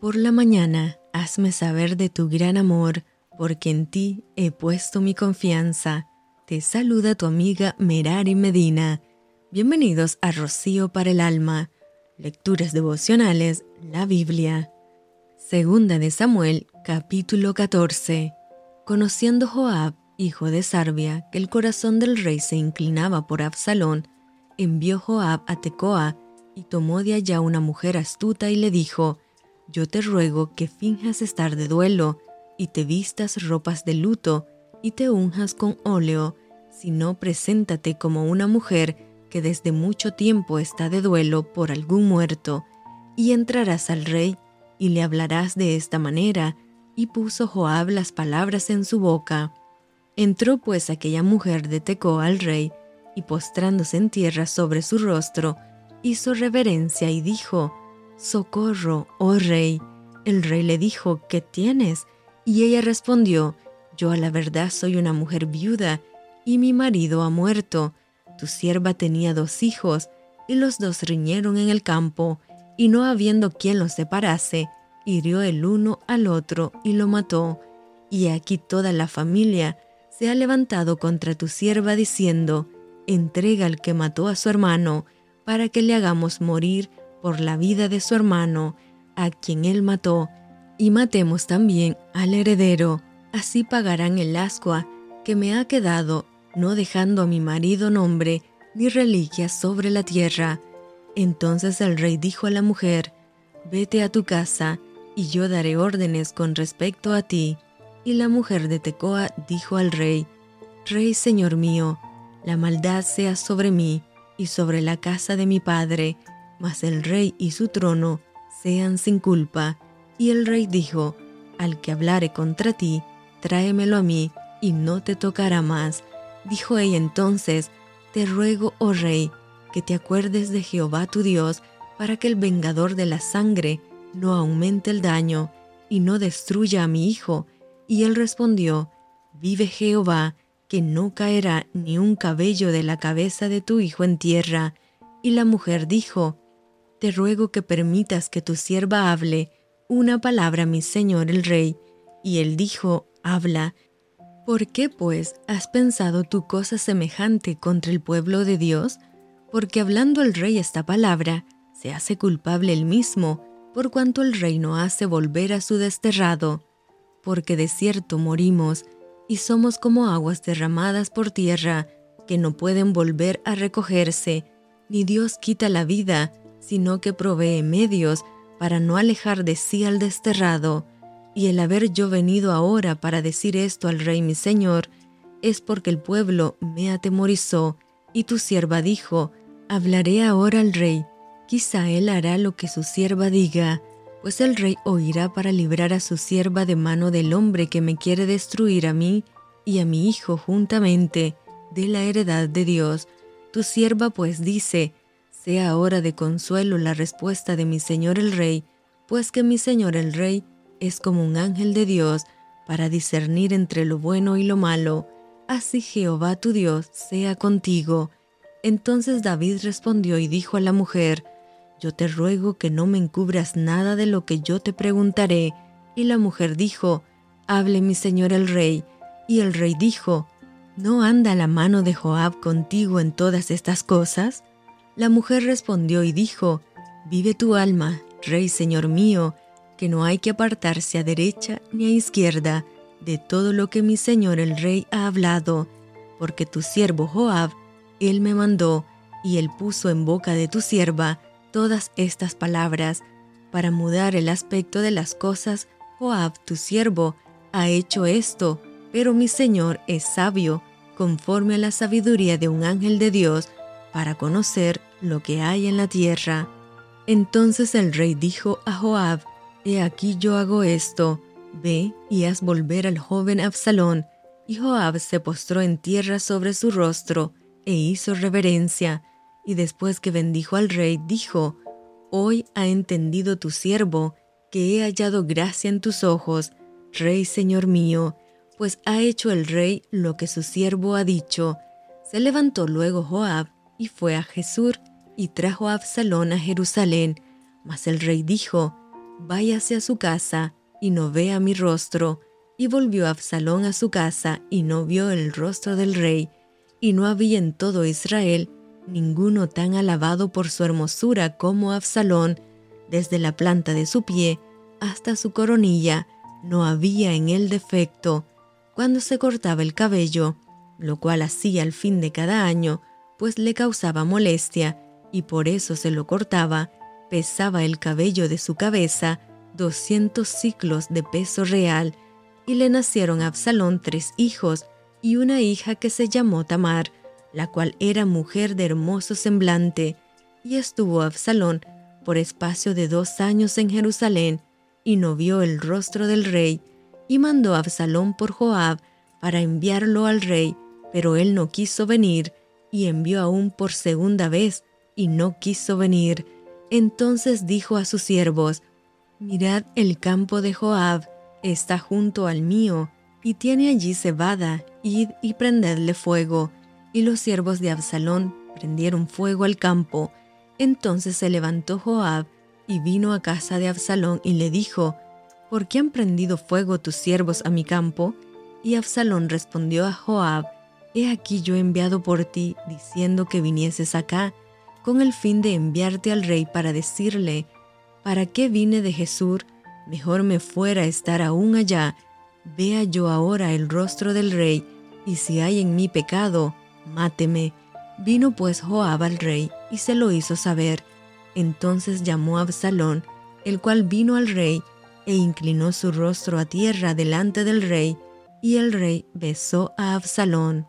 Por la mañana, hazme saber de tu gran amor, porque en ti he puesto mi confianza. Te saluda tu amiga Merari Medina. Bienvenidos a Rocío para el Alma. Lecturas devocionales, la Biblia. Segunda de Samuel, capítulo 14. Conociendo Joab, hijo de Sarbia, que el corazón del rey se inclinaba por Absalón, envió Joab a Tecoa y tomó de allá una mujer astuta y le dijo, Yo te ruego que finjas estar de duelo y te vistas ropas de luto y te unjas con óleo, si no preséntate como una mujer que desde mucho tiempo está de duelo por algún muerto, y entrarás al rey y le hablarás de esta manera, y puso Joab las palabras en su boca. Entró pues aquella mujer de Tecoa al rey, y postrándose en tierra sobre su rostro, hizo reverencia y dijo, Socorro, oh rey. El rey le dijo, ¿qué tienes? Y ella respondió, Yo a la verdad soy una mujer viuda, y mi marido ha muerto. Tu sierva tenía dos hijos, y los dos riñeron en el campo, y no habiendo quien los separase, hirió el uno al otro y lo mató. Y aquí toda la familia se ha levantado contra tu sierva diciendo, entrega al que mató a su hermano, para que le hagamos morir por la vida de su hermano, a quien él mató, y matemos también al heredero, así pagarán el ascua que me ha quedado, no dejando a mi marido nombre ni reliquia sobre la tierra. Entonces el rey dijo a la mujer, Vete a tu casa, y yo daré órdenes con respecto a ti. Y la mujer de Tecoa dijo al rey, Rey señor mío, la maldad sea sobre mí y sobre la casa de mi padre, mas el rey y su trono sean sin culpa. Y el rey dijo, Al que hablare contra ti, tráemelo a mí, y no te tocará más. Dijo ella entonces, Te ruego, oh rey, que te acuerdes de Jehová tu Dios, para que el vengador de la sangre no aumente el daño, y no destruya a mi hijo. Y él respondió, Vive Jehová, que no caerá ni un cabello de la cabeza de tu hijo en tierra. Y la mujer dijo, Te ruego que permitas que tu sierva hable una palabra mi señor el rey. Y él dijo, Habla. ¿Por qué, pues, has pensado tu cosa semejante contra el pueblo de Dios? Porque hablando el rey esta palabra, se hace culpable él mismo, por cuanto el rey no hace volver a su desterrado. Porque de cierto morimos, y somos como aguas derramadas por tierra, que no pueden volver a recogerse, ni Dios quita la vida, sino que provee medios para no alejar de sí al desterrado. Y el haber yo venido ahora para decir esto al rey mi señor, es porque el pueblo me atemorizó, y tu sierva dijo, hablaré ahora al rey, quizá él hará lo que su sierva diga, pues el rey oirá para librar a su sierva de mano del hombre que me quiere destruir a mí y a mi hijo juntamente de la heredad de Dios. Tu sierva pues dice, sea ahora de consuelo la respuesta de mi señor el rey, pues que mi señor el rey es como un ángel de Dios para discernir entre lo bueno y lo malo. Así Jehová tu Dios sea contigo. Entonces David respondió y dijo a la mujer, yo te ruego que no me encubras nada de lo que yo te preguntaré. Y la mujer dijo, Hable mi señor el rey. Y el rey dijo, ¿No anda la mano de Joab contigo en todas estas cosas? La mujer respondió y dijo, Vive tu alma, rey señor mío, que no hay que apartarse a derecha ni a izquierda de todo lo que mi señor el rey ha hablado, porque tu siervo Joab, él me mandó, y él puso en boca de tu sierva todas estas palabras para mudar el aspecto de las cosas, Joab, tu siervo, ha hecho esto, pero mi Señor es sabio, conforme a la sabiduría de un ángel de Dios, para conocer lo que hay en la tierra. Entonces el rey dijo a Joab, He aquí yo hago esto, ve y haz volver al joven Absalón. Y Joab se postró en tierra sobre su rostro, e hizo reverencia, y después que bendijo al rey, dijo, Hoy ha entendido tu siervo que he hallado gracia en tus ojos, rey señor mío, pues ha hecho el rey lo que su siervo ha dicho. Se levantó luego Joab y fue a Jesús y trajo a Absalón a Jerusalén. Mas el rey dijo, váyase a su casa y no vea mi rostro. Y volvió Absalón a su casa y no vio el rostro del rey. Y no había en todo Israel ninguno tan alabado por su hermosura como Absalón, desde la planta de su pie hasta su coronilla, no había en él defecto. Cuando se cortaba el cabello, lo cual hacía al fin de cada año, pues le causaba molestia, y por eso se lo cortaba, pesaba el cabello de su cabeza doscientos ciclos de peso real, y le nacieron a Absalón tres hijos y una hija que se llamó Tamar, la cual era mujer de hermoso semblante, y estuvo Absalón por espacio de dos años en Jerusalén, y no vio el rostro del rey, y mandó a Absalón por Joab para enviarlo al rey, pero él no quiso venir, y envió aún por segunda vez, y no quiso venir. Entonces dijo a sus siervos, Mirad el campo de Joab, está junto al mío, y tiene allí cebada, id y prendedle fuego. Y los siervos de Absalón prendieron fuego al campo. Entonces se levantó Joab y vino a casa de Absalón y le dijo, ¿Por qué han prendido fuego tus siervos a mi campo? Y Absalón respondió a Joab, He aquí yo he enviado por ti, diciendo que vinieses acá, con el fin de enviarte al rey para decirle, ¿para qué vine de Jesús? Mejor me fuera estar aún allá. Vea yo ahora el rostro del rey, y si hay en mí pecado, máteme. Vino pues Joab al rey, y se lo hizo saber. Entonces llamó a Absalón, el cual vino al rey, e inclinó su rostro a tierra delante del rey, y el rey besó a Absalón.